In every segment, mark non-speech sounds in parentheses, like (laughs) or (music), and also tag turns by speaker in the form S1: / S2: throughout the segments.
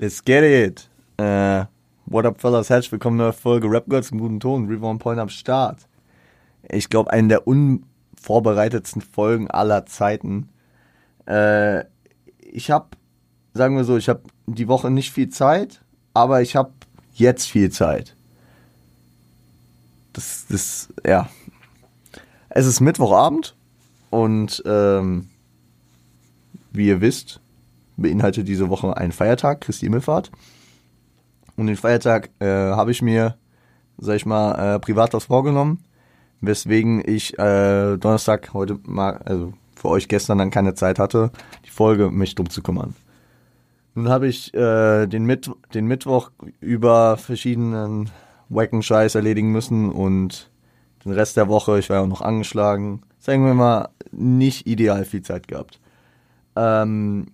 S1: Let's get it. Äh, what up, fellas? Herzlich willkommen in der Folge Rap Girls im guten Ton. Reborn Point am Start. Ich glaube, eine der unvorbereitetsten Folgen aller Zeiten. Äh, ich habe, sagen wir so, ich habe die Woche nicht viel Zeit, aber ich habe jetzt viel Zeit. Das, das, ja. Es ist Mittwochabend und ähm, wie ihr wisst, beinhaltet diese Woche einen Feiertag, Christi Himmelfahrt. Und den Feiertag äh, habe ich mir, sag ich mal, äh, privat was vorgenommen, weswegen ich äh, Donnerstag heute mal, also für euch gestern dann keine Zeit hatte, die Folge mich drum zu kümmern. Nun habe ich äh, den, Mitt den Mittwoch über verschiedenen wacken Scheiß erledigen müssen und den Rest der Woche, ich war ja auch noch angeschlagen, sagen wir mal, nicht ideal viel Zeit gehabt. Ähm,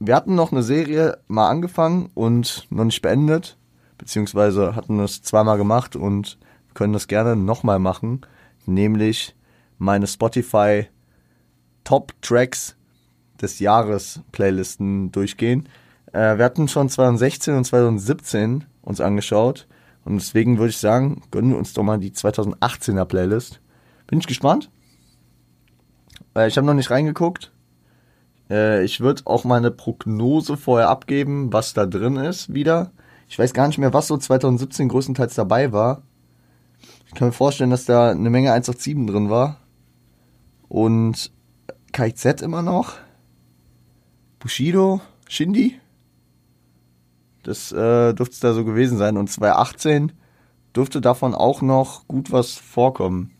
S1: wir hatten noch eine Serie mal angefangen und noch nicht beendet, beziehungsweise hatten es zweimal gemacht und können das gerne nochmal machen, nämlich meine Spotify Top Tracks des Jahres Playlisten durchgehen. Äh, wir hatten schon 2016 und 2017 uns angeschaut und deswegen würde ich sagen, gönnen wir uns doch mal die 2018er Playlist. Bin ich gespannt. Äh, ich habe noch nicht reingeguckt. Äh, ich würde auch meine Prognose vorher abgeben, was da drin ist wieder. Ich weiß gar nicht mehr, was so 2017 größtenteils dabei war. Ich kann mir vorstellen, dass da eine Menge 187 drin war. Und KZ immer noch. Bushido, Shindy. Das äh, dürfte da so gewesen sein. Und 2018 dürfte davon auch noch gut was vorkommen.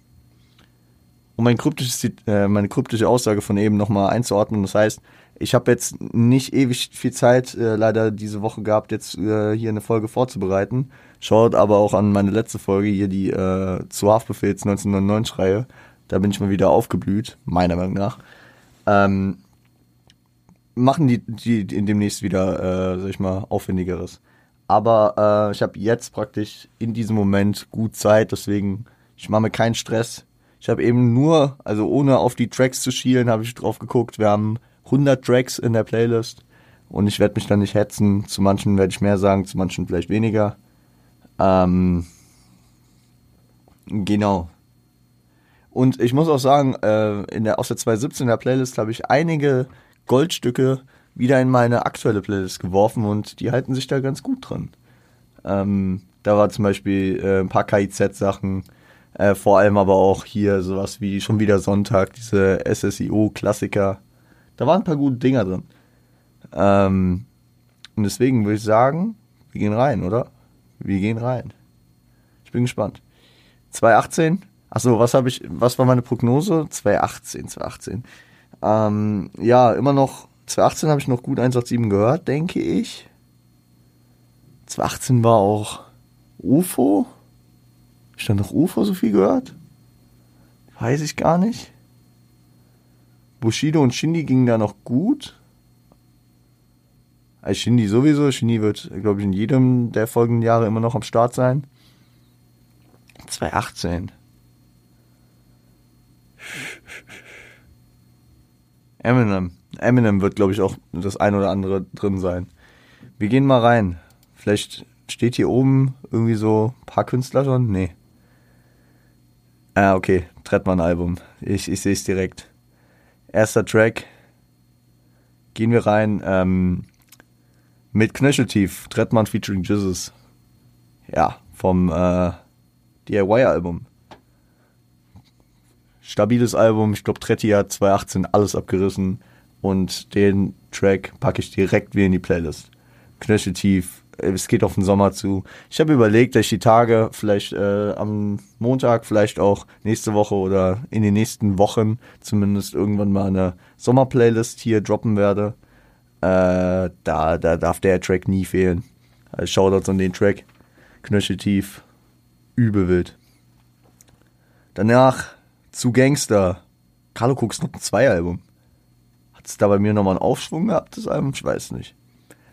S1: Um mein kryptisches, äh, meine kryptische Aussage von eben nochmal einzuordnen, das heißt, ich habe jetzt nicht ewig viel Zeit äh, leider diese Woche gehabt, jetzt äh, hier eine Folge vorzubereiten. Schaut aber auch an meine letzte Folge hier, die äh, zu Haftbefehls 1999 Reihe. Da bin ich mal wieder aufgeblüht, meiner Meinung nach. Ähm, machen die, die, die demnächst wieder, äh, sag ich mal, aufwendigeres. Aber äh, ich habe jetzt praktisch in diesem Moment gut Zeit, deswegen ich mache mir keinen Stress. Ich habe eben nur, also ohne auf die Tracks zu schielen, habe ich drauf geguckt. Wir haben 100 Tracks in der Playlist und ich werde mich dann nicht hetzen. Zu manchen werde ich mehr sagen, zu manchen vielleicht weniger. Ähm, genau. Und ich muss auch sagen, äh, in der, aus der 2017er Playlist habe ich einige Goldstücke wieder in meine aktuelle Playlist geworfen und die halten sich da ganz gut dran. Ähm, da war zum Beispiel äh, ein paar KIZ-Sachen, äh, vor allem aber auch hier sowas wie schon wieder Sonntag, diese SSIO-Klassiker. Da waren ein paar gute Dinger drin. Ähm, und deswegen würde ich sagen, wir gehen rein, oder? Wir gehen rein. Ich bin gespannt. 2018, achso, was habe ich, was war meine Prognose? 2018, 2018. Ähm, ja, immer noch, 2018 habe ich noch gut 187 gehört, denke ich. 2018 war auch UFO. Dann noch UFO so viel gehört? Weiß ich gar nicht. Bushido und Shindy gingen da noch gut. Also Shindy sowieso. Shindy wird, glaube ich, in jedem der folgenden Jahre immer noch am Start sein. 2018. Eminem. Eminem wird, glaube ich, auch das ein oder andere drin sein. Wir gehen mal rein. Vielleicht steht hier oben irgendwie so ein paar Künstler schon? Nee. Ah, okay. Trettmann-Album. Ich, ich sehe es direkt. Erster Track. Gehen wir rein. Ähm, mit Knöcheltief. Trettmann featuring Jesus. Ja, vom äh, DIY-Album stabiles Album. Ich glaube, Tretti hat 2018 alles abgerissen und den Track packe ich direkt wieder in die Playlist. Knöcheltief. Es geht auf den Sommer zu. Ich habe überlegt, dass ich die Tage vielleicht äh, am Montag, vielleicht auch nächste Woche oder in den nächsten Wochen zumindest irgendwann mal eine Sommerplaylist hier droppen werde. Äh, da, da darf der Track nie fehlen. Also Shoutouts an den Track. Knöcheltief. Übel wild. Danach zu Gangster. Carlo Cooks Noten 2 Album. Hat es da bei mir nochmal einen Aufschwung gehabt, das Album? Ich weiß nicht.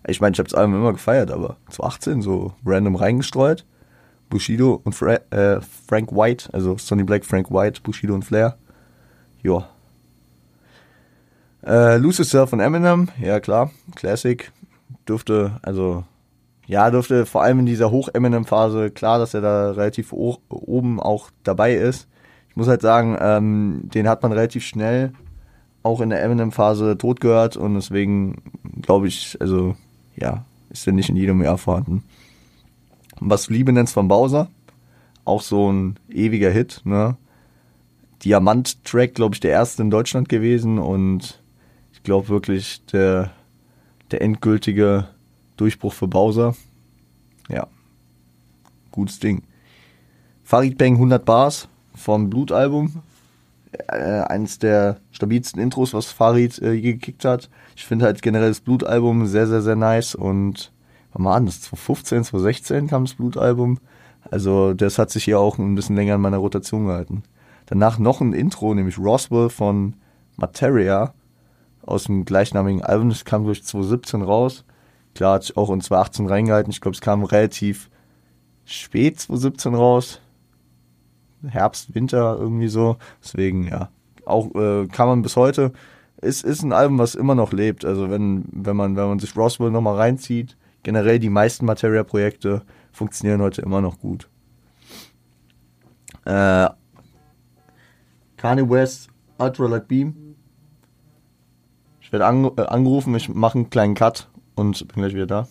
S1: Ich meine, ich habe das Album immer gefeiert, aber zu 18 so random reingestreut. Bushido und Fra äh, Frank White, also Sonny Black, Frank White, Bushido und Flair. Joa. Äh, Lose Yourself von Eminem, ja klar, Classic. Dürfte, also ja, dürfte vor allem in dieser Hoch-Eminem-Phase klar, dass er da relativ oben auch dabei ist. Ich muss halt sagen, ähm, den hat man relativ schnell auch in der Eminem-Phase tot gehört und deswegen glaube ich, also ja, ist er nicht in jedem Jahr vorhanden. Was du Liebe nennst von Bowser, auch so ein ewiger Hit, ne? Diamant-Track, glaube ich, der erste in Deutschland gewesen und ich glaube wirklich der, der endgültige Durchbruch für Bowser. Ja, gutes Ding. Farid Bang 100 Bars vom Blutalbum. Äh, eines der stabilsten Intros, was Farid äh, je gekickt hat. Ich finde halt generell das Blutalbum sehr, sehr, sehr nice und mal an, das 2015, 2016 kam das Blutalbum. Also das hat sich hier auch ein bisschen länger in meiner Rotation gehalten. Danach noch ein Intro, nämlich Roswell von Materia aus dem gleichnamigen Album. Das kam durch 2017 raus. Klar, hat sich auch in 2018 reingehalten. Ich glaube, es kam relativ spät 2017 raus. Herbst, Winter irgendwie so. Deswegen, ja, auch äh, kann man bis heute. Es ist ein Album, was immer noch lebt. Also wenn, wenn man, wenn man sich Roswell nochmal reinzieht, generell die meisten Materia-Projekte funktionieren heute immer noch gut. Äh, Kanye West, Ultra Light Beam. Ich werde ange äh, angerufen, ich mache einen kleinen Cut und bin gleich wieder da.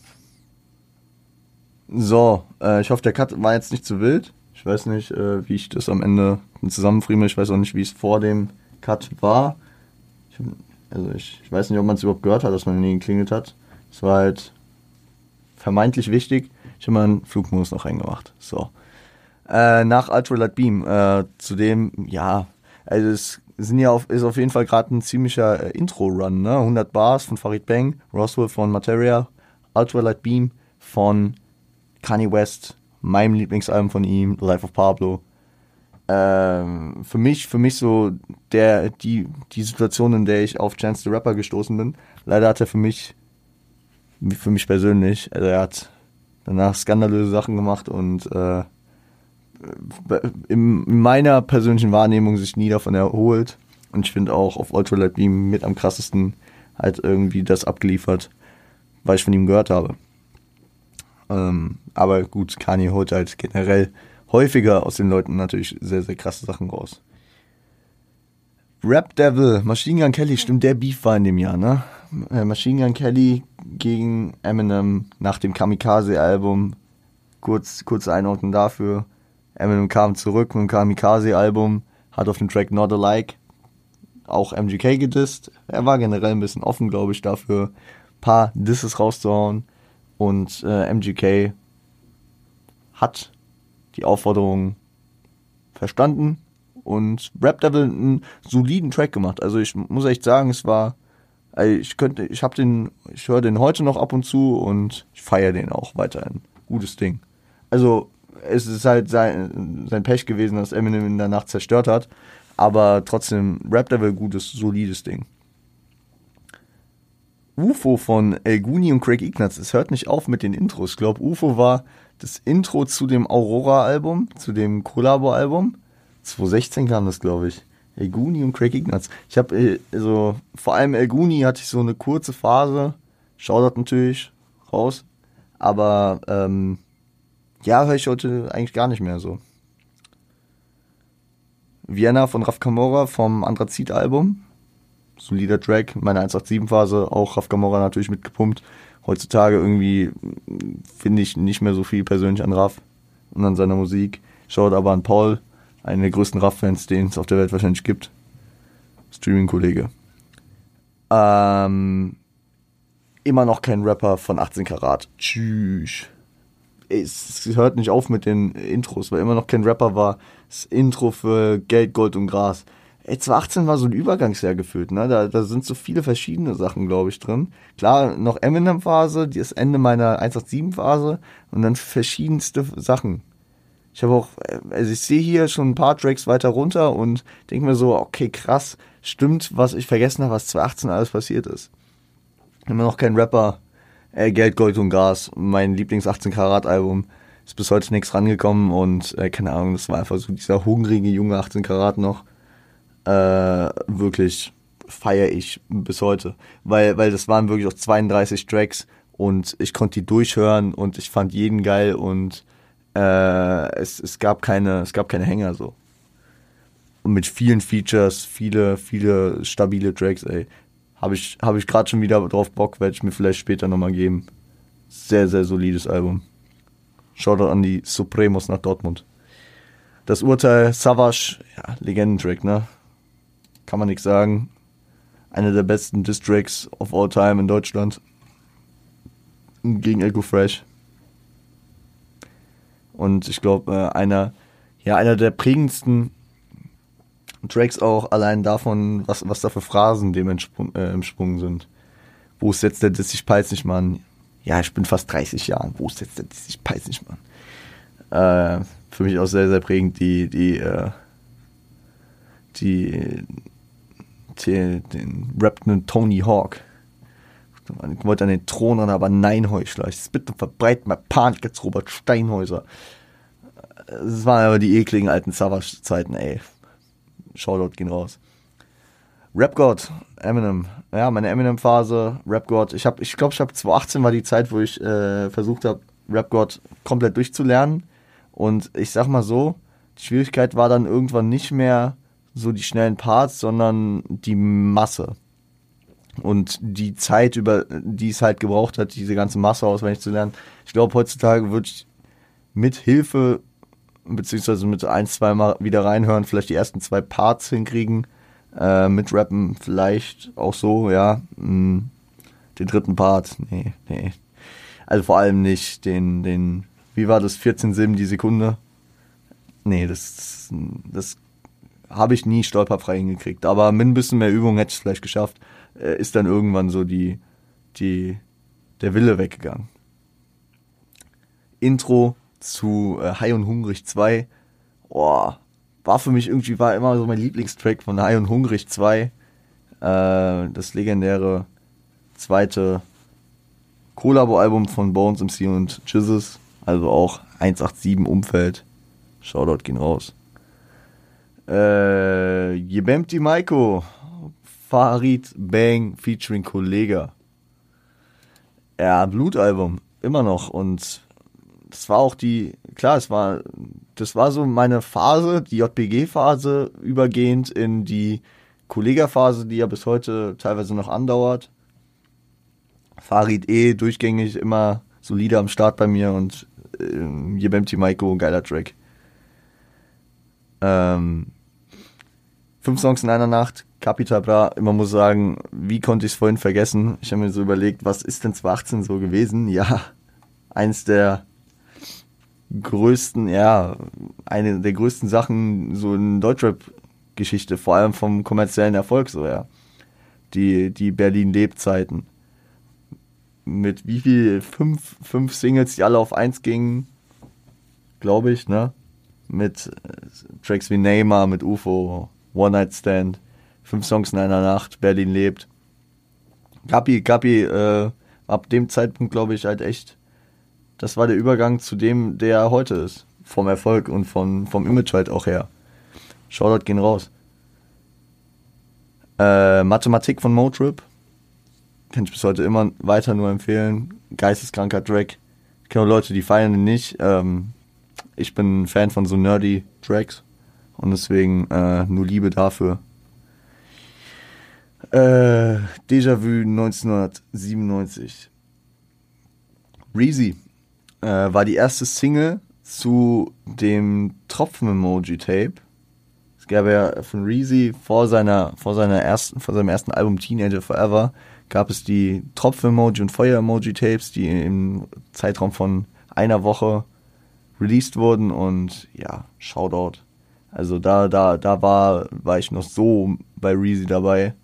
S1: So, äh, ich hoffe, der Cut war jetzt nicht zu wild. Ich weiß nicht, äh, wie ich das am Ende zusammenfrieme. Ich weiß auch nicht, wie es vor dem Cut war. Ich, also ich, ich weiß nicht, ob man es überhaupt gehört hat, dass man ihn geklingelt hat. Es war halt vermeintlich wichtig. Ich habe meinen Flugmodus noch reingemacht. So. Äh, nach Ultralight Beam, äh, zudem, ja, also es sind ja auf, ist auf jeden Fall gerade ein ziemlicher äh, Intro-Run, ne? 100 Bars von Farid Bang, Roswell von Materia, Ultralight Beam von Kanye West, meinem Lieblingsalbum von ihm, Life of Pablo. Ähm, für mich, für mich so der, die, die Situation, in der ich auf Chance the Rapper gestoßen bin. Leider hat er für mich, für mich persönlich, also er hat danach skandalöse Sachen gemacht und äh, in meiner persönlichen Wahrnehmung sich nie davon erholt. Und ich finde auch auf Ultralight Beam mit am krassesten halt irgendwie das abgeliefert, was ich von ihm gehört habe. Ähm, aber gut, Kanye holt halt generell häufiger aus den Leuten natürlich sehr, sehr krasse Sachen raus. Rap Devil, Machine Gun Kelly, stimmt, der Beef war in dem Jahr, ne? Äh, Machine Gun Kelly gegen Eminem nach dem Kamikaze-Album. Kurz, kurze Einordnung dafür. Eminem kam zurück mit dem Kamikaze-Album, hat auf dem Track Not Alike auch MGK gedisst. Er war generell ein bisschen offen, glaube ich, dafür, ein paar Disses rauszuhauen. Und äh, MGK hat die Aufforderung verstanden und Rap Devil einen soliden Track gemacht. Also ich muss echt sagen, es war, ich könnte, ich habe den, ich höre den heute noch ab und zu und ich feiere den auch weiterhin. Gutes Ding. Also es ist halt sein, sein Pech gewesen, dass Eminem in der Nacht zerstört hat. Aber trotzdem, Rap Devil, gutes, solides Ding. UFO von El Guni und Craig Ignatz. Es hört nicht auf mit den Intros. Ich glaube, UFO war das Intro zu dem Aurora-Album, zu dem Collabo-Album. 2016 kam das, glaube ich. El Guni und Craig Ignatz. Ich habe äh, also vor allem El Guni hatte ich so eine kurze Phase. Schaudert natürlich raus. Aber ähm, ja, höre ich heute eigentlich gar nicht mehr so. Vienna von Raf Camora vom Anthrazit-Album. Solider Track, meine 187-Phase, auch Raf Camora natürlich mitgepumpt. Heutzutage irgendwie finde ich nicht mehr so viel persönlich an Raf und an seiner Musik. Schaut aber an Paul, einen der größten Raff-Fans, den es auf der Welt wahrscheinlich gibt. Streaming-Kollege. Ähm, immer noch kein Rapper von 18 Karat. Tschüss es hört nicht auf mit den Intros, weil immer noch kein Rapper war. Das Intro für Geld, Gold und Gras. Ey, 2018 war so ein Übergangsjahr gefühlt, ne? Da, da sind so viele verschiedene Sachen, glaube ich, drin. Klar, noch Eminem-Phase, das Ende meiner 187-Phase und dann verschiedenste Sachen. Ich habe auch, also ich sehe hier schon ein paar Tracks weiter runter und denke mir so, okay, krass, stimmt, was ich vergessen habe, was 2018 alles passiert ist. Immer noch kein Rapper äh, Geld, Gold und Gas, mein Lieblings 18 Karat Album. Ist bis heute nichts rangekommen und äh, keine Ahnung, das war einfach so dieser hungrige junge 18 Karat noch. Äh, wirklich feiere ich bis heute. Weil, weil das waren wirklich auch 32 Tracks und ich konnte die durchhören und ich fand jeden geil und äh, es, es gab keine, es gab keine Hänger so. Und mit vielen Features, viele, viele stabile Tracks, ey. Habe ich, hab ich gerade schon wieder drauf Bock, werde ich mir vielleicht später nochmal geben. Sehr, sehr solides Album. Shoutout an die Supremos nach Dortmund. Das Urteil Savage, ja, Legendentrack, ne? Kann man nichts sagen. Einer der besten Distracks of all time in Deutschland gegen Echo Fresh. Und ich glaube, äh, einer, ja, einer der prägendsten Tracks auch allein davon, was, was da für Phrasen dem entsprung, äh, im Sprung sind. Wo ist jetzt der Diss, ich peit's nicht, Mann? Ja, ich bin fast 30 Jahre. Wo ist jetzt der Diss, ich peit's nicht, Mann? Äh, für mich auch sehr, sehr prägend die, die, äh, die, die den rappenden Tony Hawk. Ich wollte an den Thron ran, aber nein, Heuchler. Ich bitte verbreiten mal Panik jetzt Robert Steinhäuser. Das waren aber die ekligen alten Savage-Zeiten, ey. Shoutout gehen raus. Rap God, Eminem. Ja, meine Eminem-Phase, Rap God. Ich habe, ich glaube, ich habe 2018 war die Zeit, wo ich äh, versucht habe, Rap God komplett durchzulernen. Und ich sag mal so, die Schwierigkeit war dann irgendwann nicht mehr so die schnellen Parts, sondern die Masse und die Zeit, über die es halt gebraucht hat, diese ganze Masse auswendig zu lernen. Ich glaube, heutzutage würde ich mit Hilfe, beziehungsweise mit ein, zwei Mal wieder reinhören, vielleicht die ersten zwei Parts hinkriegen, äh, mit Rappen vielleicht auch so, ja. Hm, den dritten Part, nee, nee. Also vor allem nicht den, den, wie war das, 14 Sim die Sekunde? Nee, das, das habe ich nie stolperfrei hingekriegt. Aber mit ein bisschen mehr Übung hätte ich es vielleicht geschafft äh, ist dann irgendwann so die, die, der Wille weggegangen. Intro zu äh, High und Hungrig 2. Oh, war für mich irgendwie, war immer so mein Lieblingstrack von High und Hungrig 2. Äh, das legendäre zweite Collabo-Album von Bones MC und Jesus. Also auch 187 Umfeld. Shoutout gehen raus. Äh, Jebemti Maiko Farid Bang featuring Kollega. Ja, Blutalbum, immer noch. Und das war auch die, klar, es war, das war so meine Phase, die JPG-Phase, übergehend in die Kollega-Phase, die ja bis heute teilweise noch andauert. Farid eh durchgängig immer solide am Start bei mir und äh, Jebemti Maiko, geiler Track. Ähm, fünf Songs in einer Nacht, Capital Bra, man muss sagen, wie konnte ich es vorhin vergessen? Ich habe mir so überlegt, was ist denn 2018 so gewesen? (laughs) Ja, eins der größten, ja, eine der größten Sachen so in Deutschrap-Geschichte, vor allem vom kommerziellen Erfolg so, ja. Die, die Berlin-Lebzeiten. Mit wie viel? Fünf, fünf Singles, die alle auf eins gingen, glaube ich, ne? Mit äh, Tracks wie Neymar, mit UFO, One Night Stand fünf Songs in einer Nacht, Berlin lebt. Kapi, Kapi, äh, ab dem Zeitpunkt glaube ich halt echt, das war der Übergang zu dem, der heute ist. Vom Erfolg und vom, vom Image halt auch her. Shoutout gehen raus. Äh, Mathematik von Motrip. Kann ich bis heute immer weiter nur empfehlen. Geisteskranker Track. Ich kenne Leute, die feiern ihn nicht. Ähm, ich bin Fan von so nerdy Tracks. Und deswegen äh, nur Liebe dafür. Äh, Déjà-vu 1997. Reezy äh, war die erste Single zu dem Tropfen-Emoji-Tape. Es gab ja von Reezy vor seiner, vor seiner ersten, vor seinem ersten Album Teenager Forever gab es die Tropfen-Emoji und Feuer-Emoji-Tapes, die im Zeitraum von einer Woche released wurden und ja, Shoutout. Also da, da, da war, war ich noch so bei Reezy dabei.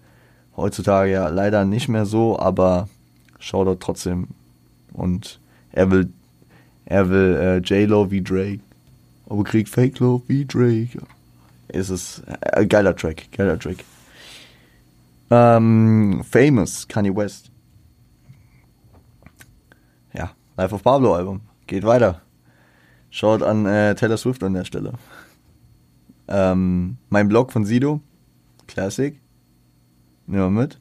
S1: Heutzutage ja leider nicht mehr so, aber Shoutout trotzdem. Und er will, er will äh, J-Lo wie Drake. Aber kriegt Fake Love wie Drake. Es ist äh, geiler Track, geiler Track. Ähm, Famous, Kanye West. Ja, Life of Pablo Album. Geht weiter. Schaut an äh, Taylor Swift an der Stelle. Ähm, mein Blog von Sido. Classic. Nehmen wir mit.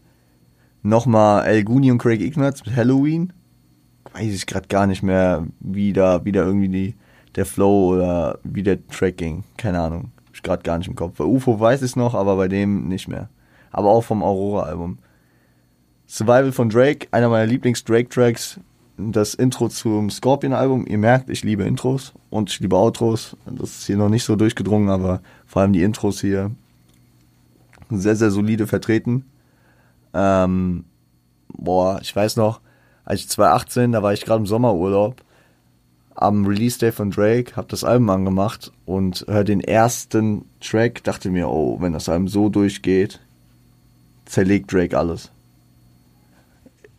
S1: Nochmal El Guni und Craig Ignatz mit Halloween. weiß ich gerade gar nicht mehr, wie da, wie da irgendwie die, der Flow oder wie der Track ging. Keine Ahnung. Hab ich gerade gar nicht im Kopf. Bei UFO weiß ich es noch, aber bei dem nicht mehr. Aber auch vom Aurora-Album. Survival von Drake, einer meiner Lieblings-Drake-Tracks. Das Intro zum Scorpion-Album. Ihr merkt, ich liebe Intros und ich liebe Outros. Das ist hier noch nicht so durchgedrungen, aber vor allem die Intros hier sehr, sehr solide vertreten. Ähm, boah, ich weiß noch, als ich 2018, da war ich gerade im Sommerurlaub, am Release Day von Drake, hab das Album angemacht und hör den ersten Track, dachte mir, oh, wenn das Album so durchgeht, zerlegt Drake alles.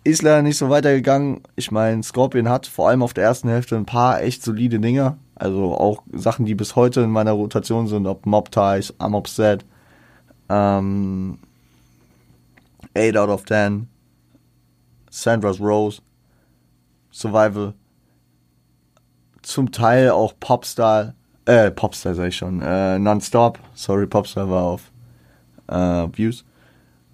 S1: Ist leider nicht so weitergegangen. Ich meine, Scorpion hat vor allem auf der ersten Hälfte ein paar echt solide Dinger. Also auch Sachen, die bis heute in meiner Rotation sind, ob Mob Ties, I'm Upset, ähm, 8 out of 10, Sandra's Rose, Survival, zum Teil auch Popstar, äh, Popstar sag ich schon, äh, Nonstop, sorry, Popstar war auf äh, Views.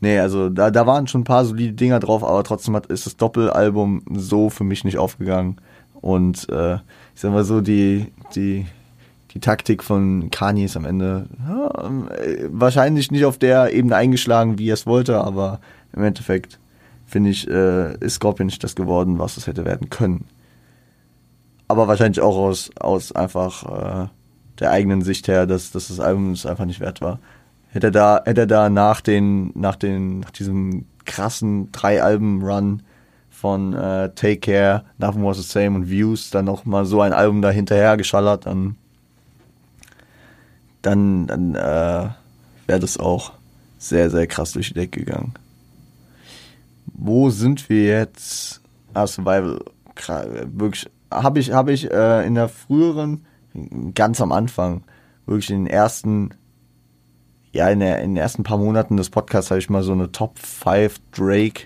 S1: Nee, also da, da waren schon ein paar solide Dinger drauf, aber trotzdem hat, ist das Doppelalbum so für mich nicht aufgegangen. Und äh, ich sag mal so, die, die, die Taktik von Kanye ist am Ende ja, äh, wahrscheinlich nicht auf der Ebene eingeschlagen, wie er es wollte, aber im Endeffekt finde ich, äh, ist Scorpion nicht das geworden, was es hätte werden können. Aber wahrscheinlich auch aus, aus einfach äh, der eigenen Sicht her, dass, dass das Album es einfach nicht wert war. Hätte er da, hätte er da nach den, nach den, nach diesem krassen drei Alben Run von äh, Take Care, Nothing Was the Same und Views dann noch mal so ein Album da hinterher geschallert, dann dann, dann äh, wäre das auch sehr, sehr krass durch die Decke gegangen. Wo sind wir jetzt? Ah, Survival. Wirklich, habe ich, habe ich äh, in der früheren, ganz am Anfang, wirklich in den ersten, ja, in, der, in den ersten paar Monaten des Podcasts habe ich mal so eine Top 5 Drake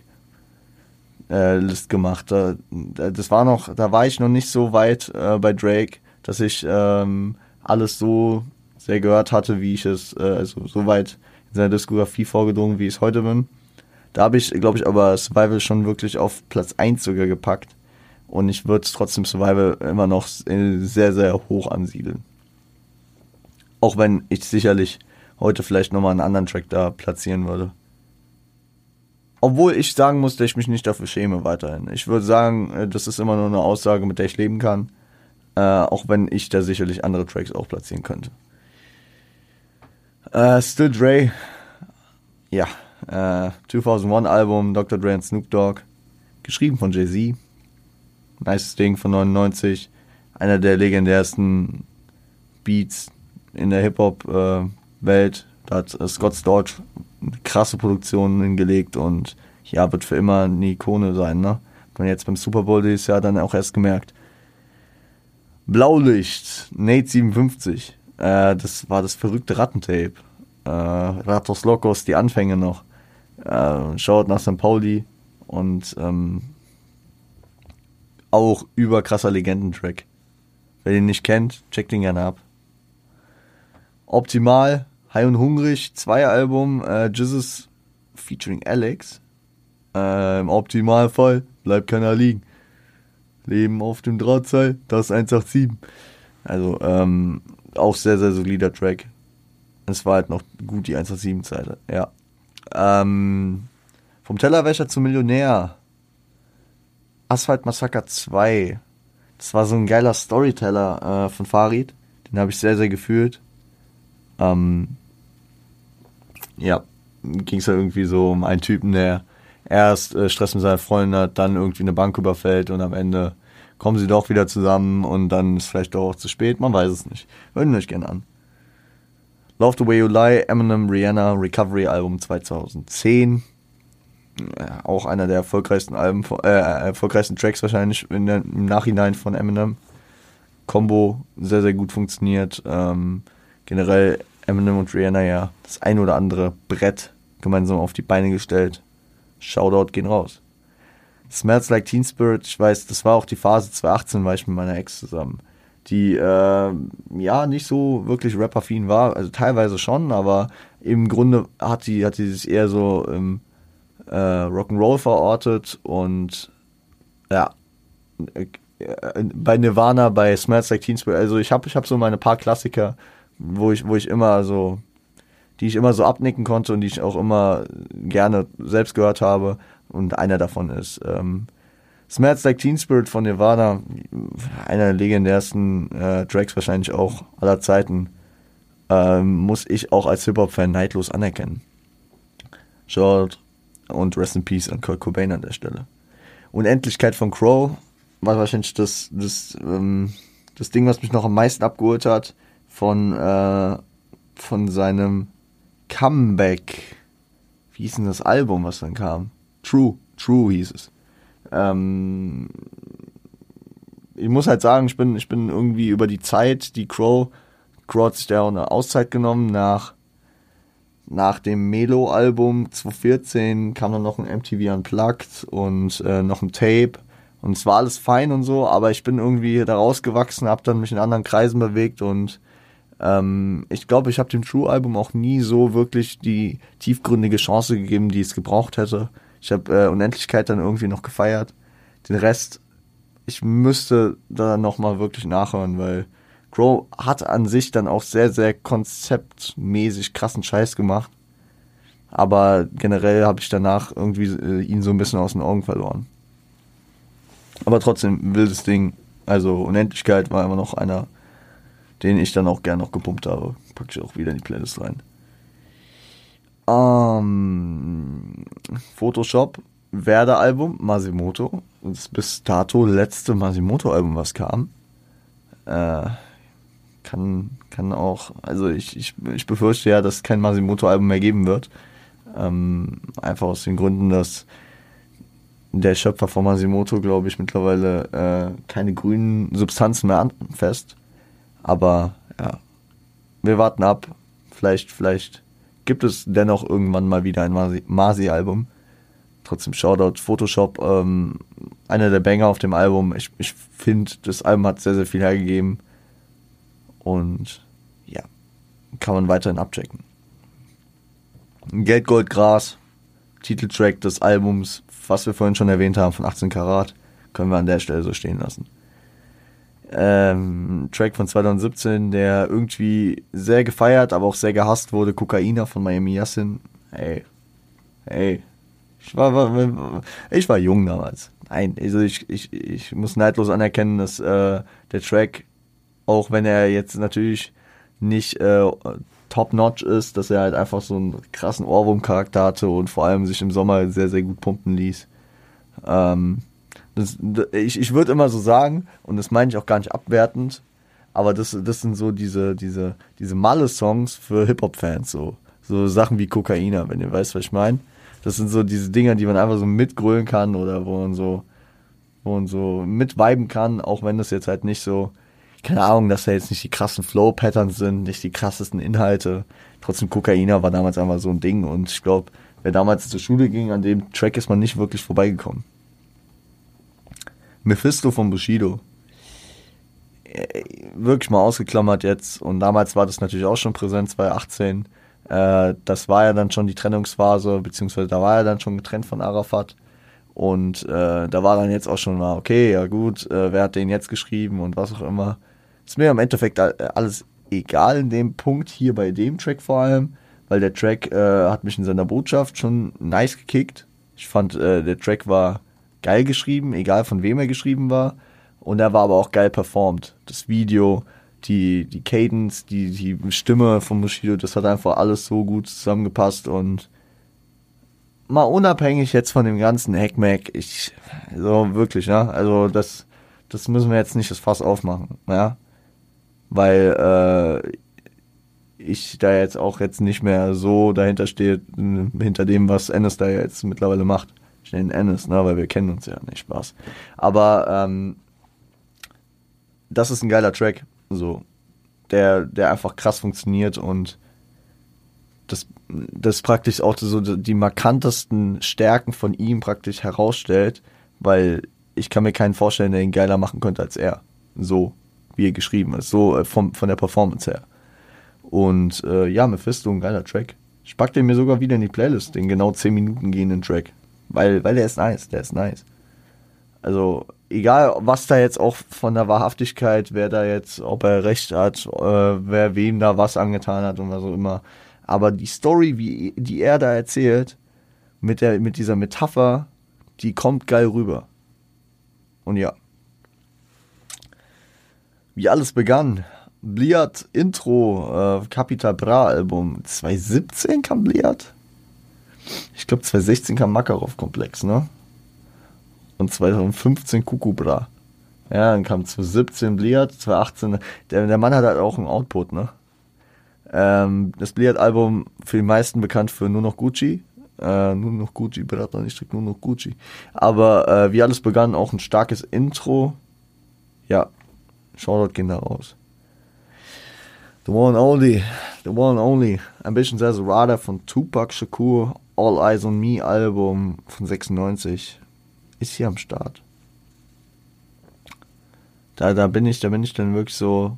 S1: äh, List gemacht. Da, das war noch, da war ich noch nicht so weit äh, bei Drake, dass ich ähm, alles so sehr gehört hatte, wie ich es, äh, also so weit in seiner Diskografie vorgedrungen, wie ich es heute bin. Da habe ich, glaube ich, aber Survival schon wirklich auf Platz 1 sogar gepackt. Und ich würde trotzdem Survival immer noch sehr, sehr hoch ansiedeln. Auch wenn ich sicherlich heute vielleicht nochmal einen anderen Track da platzieren würde. Obwohl ich sagen muss, dass ich mich nicht dafür schäme weiterhin. Ich würde sagen, äh, das ist immer nur eine Aussage, mit der ich leben kann. Äh, auch wenn ich da sicherlich andere Tracks auch platzieren könnte. Äh, Still Dre, ja, äh, 2001 Album, Dr. Dre und Snoop Dogg, geschrieben von Jay-Z. Nice Ding von 99, einer der legendärsten Beats in der Hip-Hop-Welt. da hat Scott Storch krasse Produktionen hingelegt und ja, wird für immer eine Ikone sein, ne? Hat man jetzt beim Super Bowl dieses Jahr dann auch erst gemerkt. Blaulicht, Nate 57. Äh, das war das verrückte Rattentape. Äh, Ratos Locos, die Anfänge noch. Äh, schaut nach St. Pauli und ähm, auch überkrasser Legendentrack. Wer den nicht kennt, checkt den gerne ab. Optimal, High und Hungrig, zwei Album, äh, Jesus featuring Alex. Äh, Im Optimalfall bleibt keiner liegen. Leben auf dem Drahtseil, das 187. Also, ähm, auch sehr, sehr solider Track. Es war halt noch gut die 187-Seite, ja. Ähm, vom Tellerwäscher zum Millionär. Asphalt Massaker 2. Das war so ein geiler Storyteller äh, von Farid. Den habe ich sehr, sehr gefühlt. Ähm, ja, ging es ja irgendwie so um einen Typen, der erst äh, Stress mit seiner Freundin hat, dann irgendwie eine Bank überfällt und am Ende kommen sie doch wieder zusammen und dann ist vielleicht doch auch zu spät, man weiß es nicht. Hören wir euch gerne an. Love the Way You Lie, Eminem, Rihanna, Recovery Album 2010. Ja, auch einer der erfolgreichsten Alben, äh, erfolgreichsten Tracks wahrscheinlich der, im Nachhinein von Eminem. Combo sehr, sehr gut funktioniert. Ähm, generell Eminem und Rihanna ja das ein oder andere Brett gemeinsam auf die Beine gestellt. Shoutout gehen raus. Smells Like Teen Spirit, ich weiß, das war auch die Phase 2018, war ich mit meiner Ex zusammen, die äh, ja nicht so wirklich rapperfin war, also teilweise schon, aber im Grunde hat sie hat sich eher so im äh, Rock'n'Roll verortet und ja, äh, bei Nirvana, bei Smells Like Teen Spirit, also ich habe ich hab so meine paar Klassiker, wo ich, wo ich immer so, die ich immer so abnicken konnte und die ich auch immer gerne selbst gehört habe. Und einer davon ist ähm, Smells Like Teen Spirit von Nirvana, einer der legendärsten äh, Tracks wahrscheinlich auch aller Zeiten, ähm, muss ich auch als Hip-Hop-Fan neidlos anerkennen. Short und Rest in Peace an Kurt Cobain an der Stelle. Unendlichkeit von Crow war wahrscheinlich das, das, ähm, das Ding, was mich noch am meisten abgeholt hat von, äh, von seinem Comeback. Wie hieß denn das Album, was dann kam? True, True hieß es. Ähm, ich muss halt sagen, ich bin, ich bin irgendwie über die Zeit, die Crow, Crow hat sich da auch eine Auszeit genommen nach, nach dem Melo-Album 2014 kam dann noch ein MTV Unplugged und äh, noch ein Tape und es war alles fein und so, aber ich bin irgendwie da rausgewachsen, habe dann mich in anderen Kreisen bewegt und ähm, ich glaube, ich habe dem True-Album auch nie so wirklich die tiefgründige Chance gegeben, die es gebraucht hätte. Ich habe äh, Unendlichkeit dann irgendwie noch gefeiert. Den Rest, ich müsste da nochmal wirklich nachhören, weil Crow hat an sich dann auch sehr, sehr konzeptmäßig krassen Scheiß gemacht. Aber generell habe ich danach irgendwie äh, ihn so ein bisschen aus den Augen verloren. Aber trotzdem, wildes Ding. Also Unendlichkeit war immer noch einer, den ich dann auch gern noch gepumpt habe. Packe ich auch wieder in die Playlist rein. Ähm, Photoshop, Werder-Album, Masimoto. Das bis dato letzte Masimoto-Album, was kam. Äh, kann, kann auch, also ich, ich, ich befürchte ja, dass es kein Masimoto-Album mehr geben wird. Ähm, einfach aus den Gründen, dass der Schöpfer von Masimoto, glaube ich, mittlerweile äh, keine grünen Substanzen mehr anfasst. Aber ja, wir warten ab. Vielleicht, vielleicht gibt es dennoch irgendwann mal wieder ein Masi-Album. Trotzdem Shoutout, Photoshop, ähm, einer der Banger auf dem Album. Ich, ich finde, das Album hat sehr, sehr viel hergegeben. Und ja, kann man weiterhin abchecken. Geld, Gold, Gras, Titeltrack des Albums was wir vorhin schon erwähnt haben von 18 Karat, können wir an der Stelle so stehen lassen. Ähm, Track von 2017, der irgendwie sehr gefeiert, aber auch sehr gehasst wurde, Kokaina von Miami Yassin. Hey, hey, ich war, war, ich war jung damals. Nein, also ich, ich, ich muss neidlos anerkennen, dass äh, der Track, auch wenn er jetzt natürlich nicht äh, top-notch ist, dass er halt einfach so einen krassen Ohrwurm-Charakter hatte und vor allem sich im Sommer sehr, sehr gut pumpen ließ. Ähm, das, ich ich würde immer so sagen, und das meine ich auch gar nicht abwertend, aber das, das sind so diese, diese, diese Malle-Songs für Hip-Hop-Fans, so. So Sachen wie Kokaina, wenn ihr weißt, was ich meine. Das sind so diese Dinger, die man einfach so mitgrölen kann oder wo man so, wo man so mitviben kann, auch wenn das jetzt halt nicht so, keine Ahnung, dass da jetzt nicht die krassen Flow-Patterns sind, nicht die krassesten Inhalte. Trotzdem Kokaina war damals einfach so ein Ding und ich glaube, wer damals zur Schule ging, an dem Track ist man nicht wirklich vorbeigekommen. Mephisto von Bushido. Äh, wirklich mal ausgeklammert jetzt und damals war das natürlich auch schon präsent, 2018. Äh, das war ja dann schon die Trennungsphase, beziehungsweise da war er dann schon getrennt von Arafat. Und äh, da war dann jetzt auch schon mal, okay, ja gut, äh, wer hat den jetzt geschrieben und was auch immer. Ist mir im Endeffekt alles egal in dem Punkt, hier bei dem Track vor allem, weil der Track äh, hat mich in seiner Botschaft schon nice gekickt. Ich fand, äh, der Track war geil geschrieben, egal von wem er geschrieben war. Und er war aber auch geil performt. Das Video, die, die Cadence, die, die Stimme von Bushido, das hat einfach alles so gut zusammengepasst und mal unabhängig jetzt von dem ganzen Hackmack, ich, so wirklich, ne, also das, das müssen wir jetzt nicht das Fass aufmachen, ja, weil äh, ich da jetzt auch jetzt nicht mehr so dahinter stehe, hinter dem, was Ennis da jetzt mittlerweile macht. Ich nenne Ennis, ne, weil wir kennen uns ja, nicht Spaß. Aber ähm, das ist ein geiler Track, so, der, der einfach krass funktioniert und das, das praktisch auch so die markantesten Stärken von ihm praktisch herausstellt, weil ich kann mir keinen vorstellen, der ihn geiler machen könnte als er. So, wie er geschrieben ist, so äh, vom, von der Performance her. Und äh, ja, Mephisto, ein geiler Track. Ich pack den mir sogar wieder in die Playlist, den genau 10 Minuten gehenden Track. Weil, weil der ist nice, der ist nice. Also, egal was da jetzt auch von der Wahrhaftigkeit, wer da jetzt, ob er recht hat, äh, wer wem da was angetan hat und was auch immer. Aber die Story, wie, die er da erzählt, mit, der, mit dieser Metapher, die kommt geil rüber. Und ja. Wie alles begann. Bliat Intro, äh, Capital Bra Album. 2017 kam Bliat? Ich glaube 2016 kam Makarov Komplex, ne? Und 2015 Kukubra. Ja, dann kam 2017 Bliat, 2018. Der, der Mann hat halt auch einen Output, ne? Ähm, das Bliat-Album für die meisten bekannt für nur noch Gucci. Äh, nur noch Gucci, Berater, nicht strikt nur noch Gucci. Aber äh, wie alles begann, auch ein starkes Intro. Ja, Shoutout gehen da raus. The one only, the one only Ambitions as a von Tupac Shakur, All Eyes on Me Album von 96 ist hier am Start. Da, da bin ich, da bin ich dann wirklich so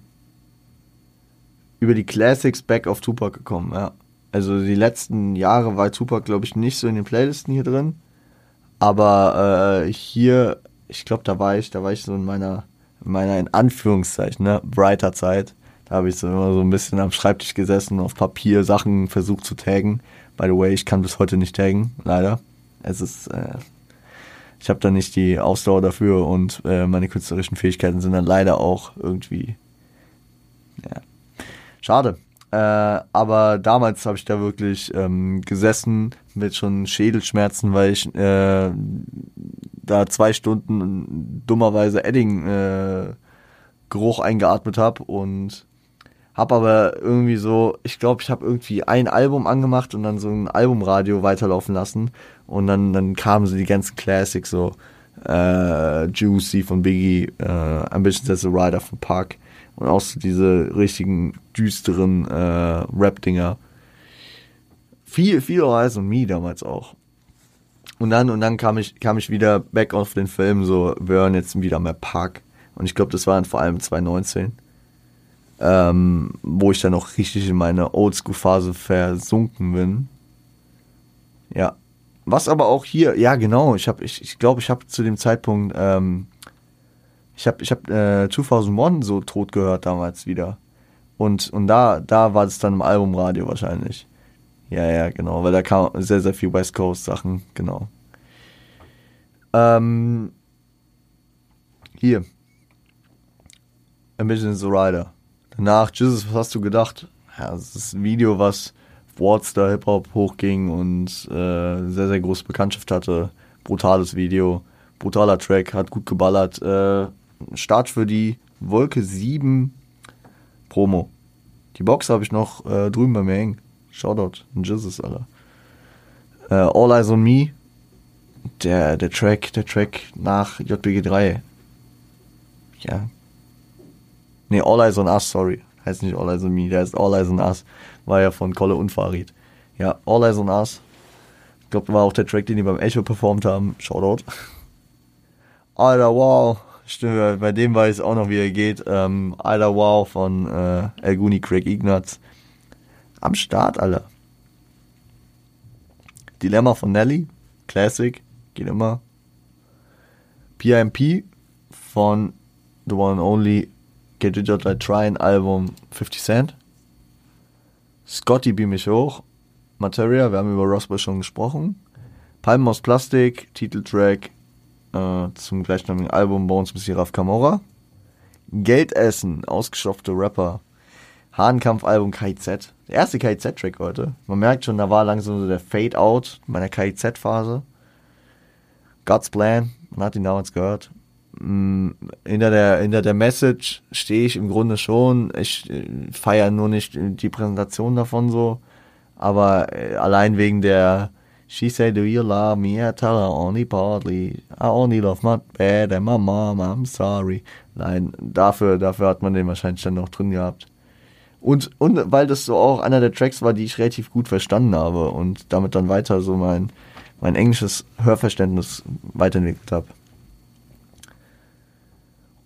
S1: über die Classics back auf Tupac gekommen, ja. Also die letzten Jahre war Tupac, glaube ich, nicht so in den Playlisten hier drin. Aber äh, hier, ich glaube, da war ich, da war ich so in meiner, in meiner in Anführungszeichen, ne, brighter Zeit. Da habe ich so immer so ein bisschen am Schreibtisch gesessen, auf Papier Sachen versucht zu taggen. By the way, ich kann bis heute nicht taggen, leider. Es ist, äh, ich habe da nicht die Ausdauer dafür und äh, meine künstlerischen Fähigkeiten sind dann leider auch irgendwie, ja, schade. Äh, aber damals habe ich da wirklich ähm, gesessen mit schon Schädelschmerzen, weil ich äh, da zwei Stunden dummerweise Edding äh, Geruch eingeatmet habe und habe aber irgendwie so, ich glaube, ich habe irgendwie ein Album angemacht und dann so ein Albumradio weiterlaufen lassen und dann dann kamen so die ganzen Classics so äh, Juicy von Biggie, äh, Ambitions as a Rider von Park und auch so diese richtigen düsteren äh, Rap-Dinger. Viel, viel Eyes on Me damals auch. Und dann, und dann kam ich, kam ich wieder back auf den Film, so, wir jetzt wieder mehr Park. Und ich glaube, das war dann vor allem 2019. Ähm, wo ich dann auch richtig in meine Oldschool-Phase versunken bin. Ja. Was aber auch hier, ja genau, ich habe, ich, ich glaube, ich habe zu dem Zeitpunkt ähm, ich habe ich hab, äh, 2001 so tot gehört damals wieder. Und, und da, da war es dann im Albumradio wahrscheinlich. Ja, ja, genau, weil da kam sehr, sehr viel West Coast Sachen, genau. Ähm, hier. Ambition is a Rider. Danach, Jesus, was hast du gedacht? Ja, das ist ein Video, was Worldster Hip-Hop hochging und äh, sehr, sehr große Bekanntschaft hatte. Brutales Video, brutaler Track, hat gut geballert. Äh, Start für die Wolke 7 Promo. Die Box habe ich noch äh, drüben bei mir hängen. Shoutout, Jesus, Alter. Äh, All Eyes on Me. Der, der Track, der Track nach JBG 3. Ja. Nee, All Eyes on Us, sorry. Heißt nicht All Eyes on Me, der heißt All Eyes on Us. War ja von Kolle und Farid. Ja, All Eyes on Us. Ich glaube, war auch der Track, den die beim Echo performt haben. Shoutout. (laughs) Alter, wow. Stimmt, bei dem weiß ich auch noch, wie er geht. Ähm, Alter Wow von äh, Elguni Craig Ignatz. Am Start, Alter. Dilemma von Nelly. Classic. Geht immer. PIMP von The One and Only Get It Out Like Tryin Album 50 Cent. Scotty Beam mich hoch. Materia, wir haben über Roswell schon gesprochen. Palmen aus Plastik, Titeltrack äh, zum gleichnamigen Album Bones bis Raf Camora. Geldessen, ausgestopfte Rapper. Hahnkampf-Album KIZ. Der erste KIZ-Track heute. Man merkt schon, da war langsam so der Fade-Out meiner KIZ-Phase. God's Plan, man hat ihn damals gehört. Hinter der, hinter der Message stehe ich im Grunde schon. Ich äh, feiere nur nicht die Präsentation davon so. Aber äh, allein wegen der She said, Do you love me? I tell her only partly. I only love my dad and my mom. I'm sorry. Nein, dafür, dafür hat man den wahrscheinlich dann noch drin gehabt. Und, und weil das so auch einer der Tracks war, die ich relativ gut verstanden habe und damit dann weiter so mein, mein englisches Hörverständnis weiterentwickelt habe.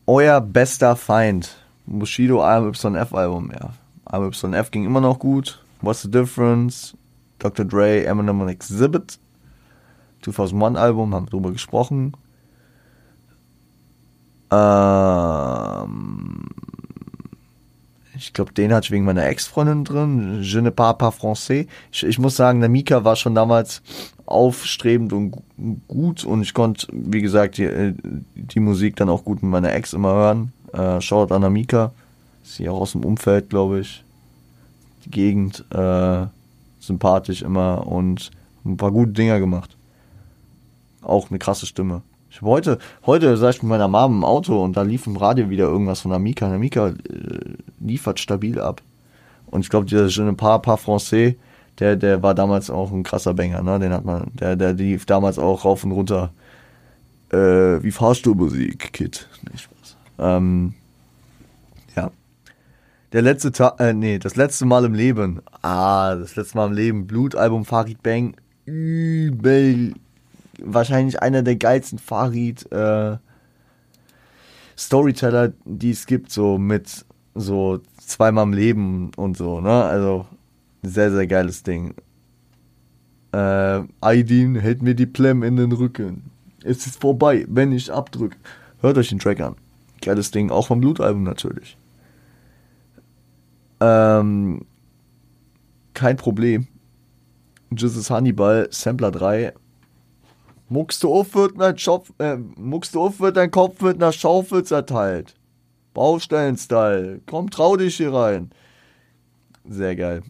S1: Euer bester Feind. Bushido AMYF Album, ja. AMYF ging immer noch gut. What's the difference? Dr. Dre, Eminem und Exhibit. 2001 Album, haben wir drüber gesprochen. Ähm, ich glaube, den hatte ich wegen meiner Ex-Freundin drin. Je ne parle pas français. Ich, ich muss sagen, der Mika war schon damals aufstrebend und gut und ich konnte, wie gesagt, die, die Musik dann auch gut mit meiner Ex immer hören. Äh, Shoutout an Amika. Ist auch aus dem Umfeld, glaube ich. Die Gegend, äh, sympathisch immer und ein paar gute Dinger gemacht. Auch eine krasse Stimme. Ich habe heute, heute saß ich mit meiner Mom im Auto und da lief im Radio wieder irgendwas von Amika. Amika äh, liefert stabil ab. Und ich glaube, dieser Je pas, pas français, der, der war damals auch ein krasser Banger, ne? Den hat man, der, der lief damals auch rauf und runter. Äh, wie Fahrstuhlmusik, Kid. Nicht Spaß. Ähm, ja. Der letzte Tag, äh, nee, das letzte Mal im Leben. Ah, das letzte Mal im Leben. Blutalbum Farid Bang. Übel. Wahrscheinlich einer der geilsten Farid, äh, Storyteller, die es gibt, so mit so zweimal im Leben und so, ne? Also sehr, sehr geiles Ding. Äh, Aidin hält mir die Plem in den Rücken. Es ist vorbei, wenn ich abdrücke. Hört euch den Track an. Geiles Ding, auch vom Blutalbum natürlich. Ähm, kein Problem. Jesus Hannibal, Sampler 3. Muckst du auf, wird mein Schopf, äh, muckst du auf, wird dein Kopf mit einer Schaufel zerteilt. Baustellen-Style. Komm, trau dich hier rein. Sehr geil.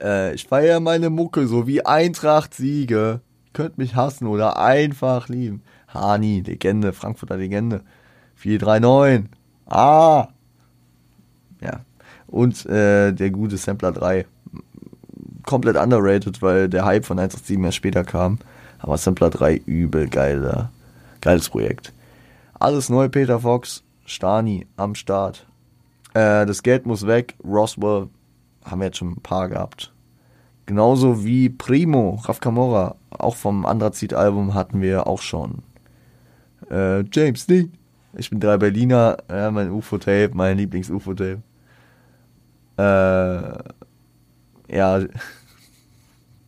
S1: Äh, ich feiere meine Mucke so wie Eintracht Siege. Könnt mich hassen oder einfach lieben. Hani, Legende, Frankfurter Legende. 439. Ah! Ja. Und äh, der gute Sampler 3. Komplett underrated, weil der Hype von 187 erst später kam. Aber Sampler 3 übel geiler, geiles Projekt. Alles neu, Peter Fox, Stani am Start. Äh, das Geld muss weg, Roswell haben wir jetzt schon ein paar gehabt. Genauso wie Primo, Raf Camora, auch vom Andrazit-Album hatten wir auch schon. Äh, James Dean, ich bin drei Berliner, ja, mein UFO-Tape, mein Lieblings-UFO-Tape. Äh, ja,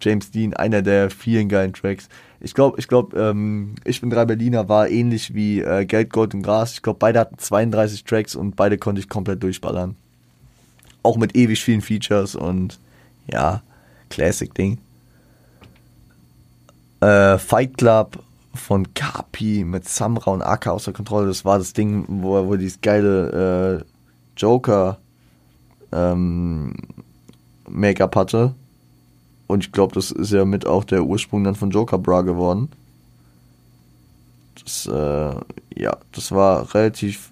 S1: James Dean, einer der vielen geilen Tracks. Ich glaube, ich glaube, ähm, ich bin drei Berliner war ähnlich wie äh, Geld, Gold und Gras. Ich glaube, beide hatten 32 Tracks und beide konnte ich komplett durchballern. Auch mit ewig vielen Features und ja, Classic-Ding. Äh, Fight Club von Kapi mit Samra und Aka außer Kontrolle. Das war das Ding, wo wo dieses geile äh, Joker ähm, Make-up hatte. Und ich glaube, das ist ja mit auch der Ursprung dann von Joker Bra geworden. Das, äh, ja, das war relativ.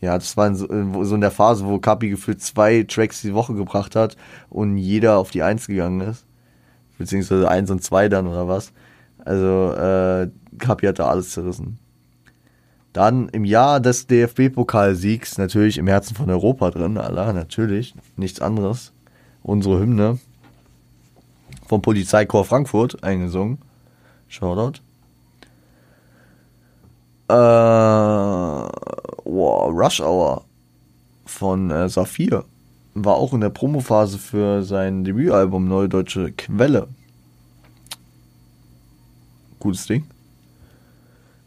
S1: Ja, das war in so, so in der Phase, wo Kapi gefühlt zwei Tracks die Woche gebracht hat und jeder auf die Eins gegangen ist. Beziehungsweise eins und zwei dann oder was. Also, äh, Kapi hat da alles zerrissen. Dann im Jahr des DFB-Pokalsiegs natürlich im Herzen von Europa drin, Allah, natürlich, nichts anderes. Unsere Hymne vom Polizeikorps Frankfurt eingesungen. Shoutout. Äh, wow, Rush Hour von äh, Saphir war auch in der Promophase für sein Debütalbum Neue Deutsche Quelle. Gutes Ding.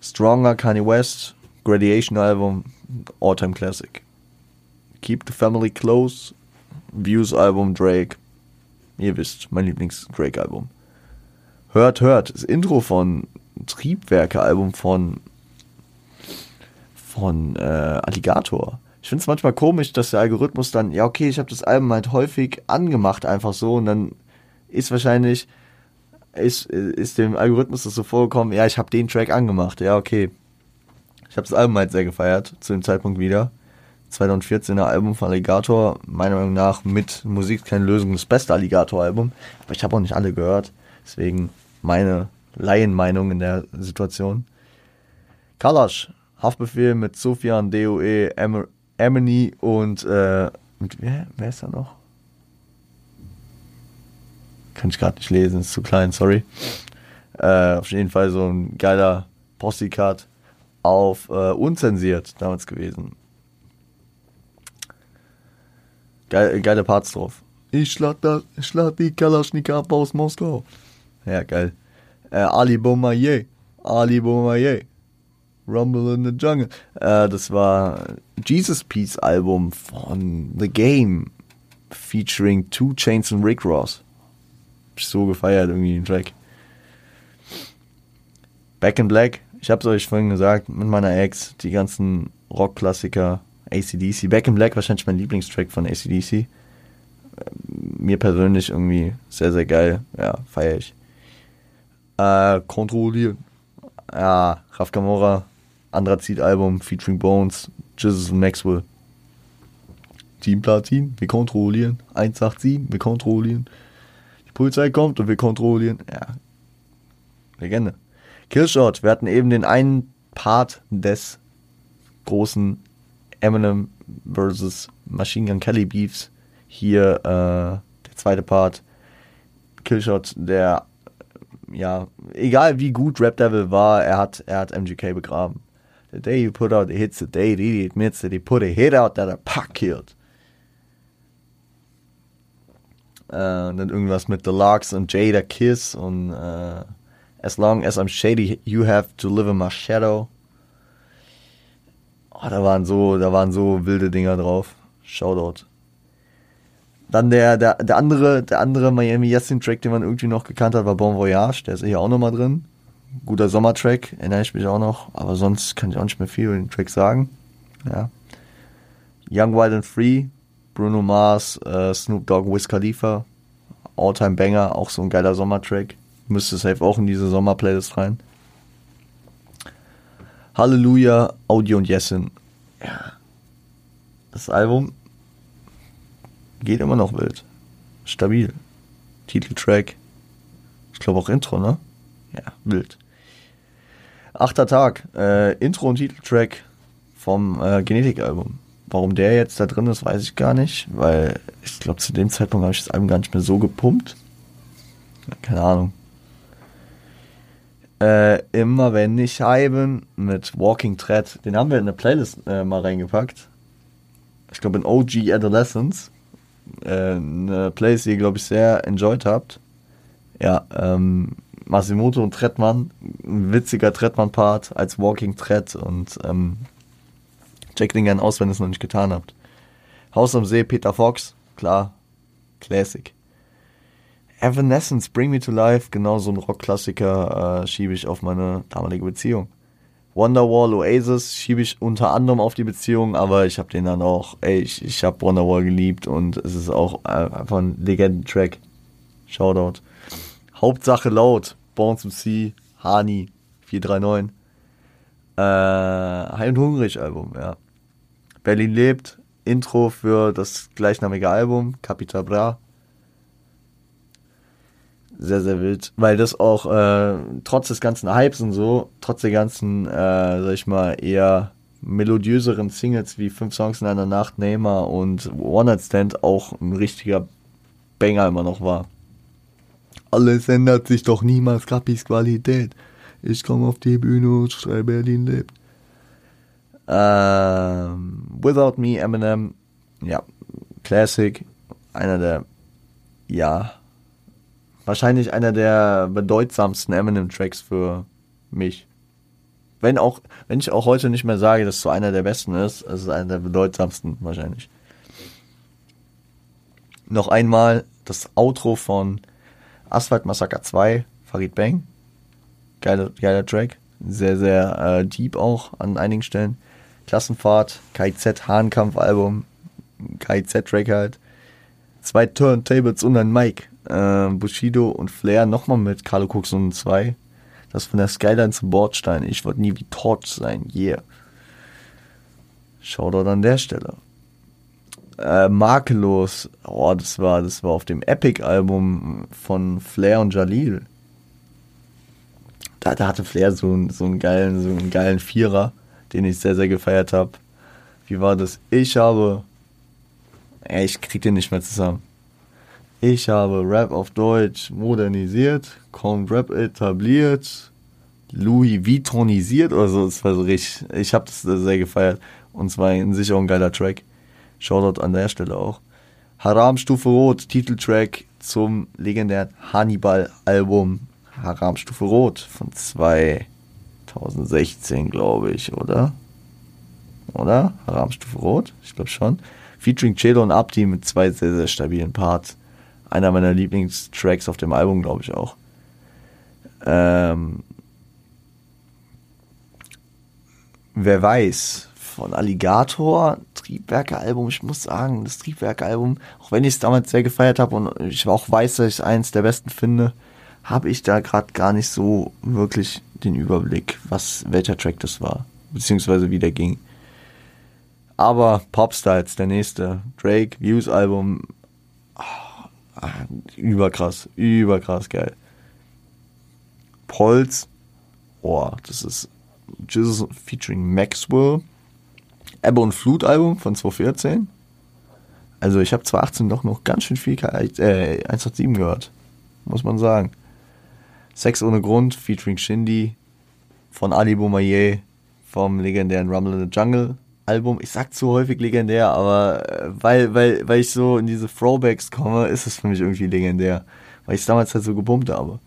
S1: Stronger Kanye West, Gradiation Album, All-Time Classic. Keep the Family Close, Views Album Drake. Ihr wisst, mein Lieblings-Drake-Album. Hört, hört, das Intro von Triebwerke-Album von von äh, Alligator. Ich finde es manchmal komisch, dass der Algorithmus dann, ja okay, ich habe das Album halt häufig angemacht, einfach so, und dann ist wahrscheinlich, ist, ist dem Algorithmus das so vorgekommen, ja, ich habe den Track angemacht, ja okay. Ich habe das Album halt sehr gefeiert, zu dem Zeitpunkt wieder. 2014er Album von Alligator, meiner Meinung nach mit Musik keine Lösung das beste Alligator-Album. Aber ich habe auch nicht alle gehört. Deswegen meine Laienmeinung in der Situation. Kalash, Haftbefehl mit Sofian, DOE, Em Emily und äh, mit wer, wer ist da noch? Kann ich gerade nicht lesen, ist zu klein, sorry. Äh, auf jeden Fall so ein geiler Posse-Cut auf äh, unzensiert damals gewesen. Geil, geile Parts drauf. Ich schlag, da, schlag die Kalaschnika ab aus Moskau. Ja, geil. Äh, Ali Boumaier. Ali Boumaier. Rumble in the Jungle. Äh, das war Jesus Peace Album von The Game featuring Two Chains und Rick Ross. So gefeiert irgendwie den Track. Back in Black, ich hab's euch vorhin gesagt, mit meiner Ex, die ganzen Rockklassiker, ACDC. Back in Black wahrscheinlich mein Lieblingstrack von ACDC. Mir persönlich irgendwie sehr, sehr geil. Ja, feier ich. Äh, kontrollieren. Ja, Raf Camora, Anthrazit-Album featuring Bones, Jesus und Maxwell. Team Platin, wir kontrollieren. 187, wir kontrollieren. Polizei kommt und wir kontrollieren. Ja, Legende. Killshot, wir hatten eben den einen Part des großen Eminem versus Machine Gun Kelly Beefs. Hier äh, der zweite Part. Killshot, der ja, egal wie gut Rap Devil war, er hat, er hat MGK begraben. The day you put out the hits, the day he admits that he put a hit out that a pack killed. Äh, und dann irgendwas mit Deluxe und Jada Kiss und äh, As long as I'm shady, you have to live in my shadow. Oh, da waren so, da waren so wilde Dinger drauf. Shoutout. Dann der, der, der andere, der andere Miami Yassin Track, den man irgendwie noch gekannt hat, war Bon Voyage. Der ist hier auch nochmal drin. Guter Sommertrack, erinnere ich mich auch noch. Aber sonst kann ich auch nicht mehr viel über den Track sagen. Ja. Young, Wild and Free, Bruno Mars, äh, Snoop Dogg, Wiz Khalifa. All-Time Banger, auch so ein geiler Sommertrack. Müsste safe auch in diese Sommerplaylist rein. Halleluja, Audio und Jessin. Ja. Das Album geht immer noch wild. Stabil. Titeltrack. Ich glaube auch Intro, ne? Ja, wild. Achter Tag. Äh, Intro und Titeltrack vom äh, Genetik-Album. Warum der jetzt da drin ist, weiß ich gar nicht, weil ich glaube, zu dem Zeitpunkt habe ich das Album gar nicht mehr so gepumpt. Keine Ahnung. Äh, immer wenn ich Scheiben mit Walking Thread, den haben wir in eine Playlist äh, mal reingepackt. Ich glaube in OG Adolescence. Äh, eine Playlist, die ihr, glaube ich, sehr enjoyed habt. Ja, ähm, Masimoto und Trettmann, ein witziger Trettmann-Part als Walking Thread und ähm, checkt den gerne aus, wenn ihr es noch nicht getan habt. Haus am See, Peter Fox, klar, Classic. Evanescence, Bring Me to Life, genau so ein Rockklassiker äh, schiebe ich auf meine damalige Beziehung. Wonderwall, Oasis schiebe ich unter anderem auf die Beziehung, aber ich habe den dann auch, ey, ich, ich habe Wonderwall geliebt und es ist auch äh, einfach ein Legendentrack. Shoutout. Hauptsache laut, to See, Hani, 439. Äh, High und Hungrig Album, ja. Berlin lebt, Intro für das gleichnamige Album, Capital Bra sehr, sehr wild. Weil das auch äh, trotz des ganzen Hypes und so, trotz der ganzen, äh, sag ich mal, eher melodiöseren Singles wie Fünf Songs in einer Nacht, Neymar und One Night Stand auch ein richtiger Banger immer noch war. Alles ändert sich doch niemals, Kappis Qualität. Ich komme auf die Bühne und schrei Berlin lebt. Ähm, Without Me, Eminem, ja, Classic, einer der, ja, wahrscheinlich einer der bedeutsamsten Eminem-Tracks für mich. Wenn auch, wenn ich auch heute nicht mehr sage, dass es so einer der besten ist, es ist einer der bedeutsamsten wahrscheinlich. Noch einmal das Outro von Asphalt Massacre 2, Farid Bang. Geiler, geiler Track. Sehr, sehr äh, deep auch an einigen Stellen. Klassenfahrt, KIZ Hahnkampf-Album, KIZ-Track halt. Zwei Turntables und ein Mic äh, Bushido und Flair nochmal mit Carlo Cooks und 2. Das von der Skyline zum Bordstein. Ich wollte nie wie Torch sein. Yeah. Shoutout an der Stelle. Äh, makellos. Oh, das war, das war auf dem Epic-Album von Flair und Jalil. Da, da hatte Flair so, so einen geilen, so einen geilen Vierer, den ich sehr, sehr gefeiert habe. Wie war das? Ich habe. Ich krieg den nicht mehr zusammen. Ich habe Rap auf Deutsch modernisiert, Con Rap etabliert, Louis Vuittonisiert oder so. Das war so richtig. Ich habe das sehr gefeiert. Und zwar in sich auch ein geiler Track. Shoutout an der Stelle auch. Haram Stufe Rot, Titeltrack zum legendären Hannibal-Album Haram Stufe Rot von 2000. 2016, glaube ich, oder? Oder? Haramstufe Rot? Ich glaube schon. Featuring Chelo und Abdi mit zwei sehr, sehr stabilen Parts. Einer meiner Lieblingstracks auf dem Album, glaube ich auch. Ähm, wer weiß, von Alligator, Triebwerke-Album, ich muss sagen, das Triebwerke-Album, auch wenn ich es damals sehr gefeiert habe und ich auch weiß, dass ich es eins der besten finde, habe ich da gerade gar nicht so wirklich den Überblick, was welcher Track das war, beziehungsweise wie der ging. Aber Popstyles, der nächste, Drake, Views Album, oh, überkrass, überkrass geil. Polz, oh, das ist Jesus featuring Maxwell. Ebbe und Flut Album von 2014. Also ich habe 2018 doch noch ganz schön viel äh, 187 gehört. Muss man sagen. Sex ohne Grund featuring Shindy von Ali Boumaier vom legendären Rumble in the Jungle Album. Ich sag zu häufig legendär, aber äh, weil, weil, weil ich so in diese Throwbacks komme, ist es für mich irgendwie legendär. Weil ich es damals halt so gepumpt habe.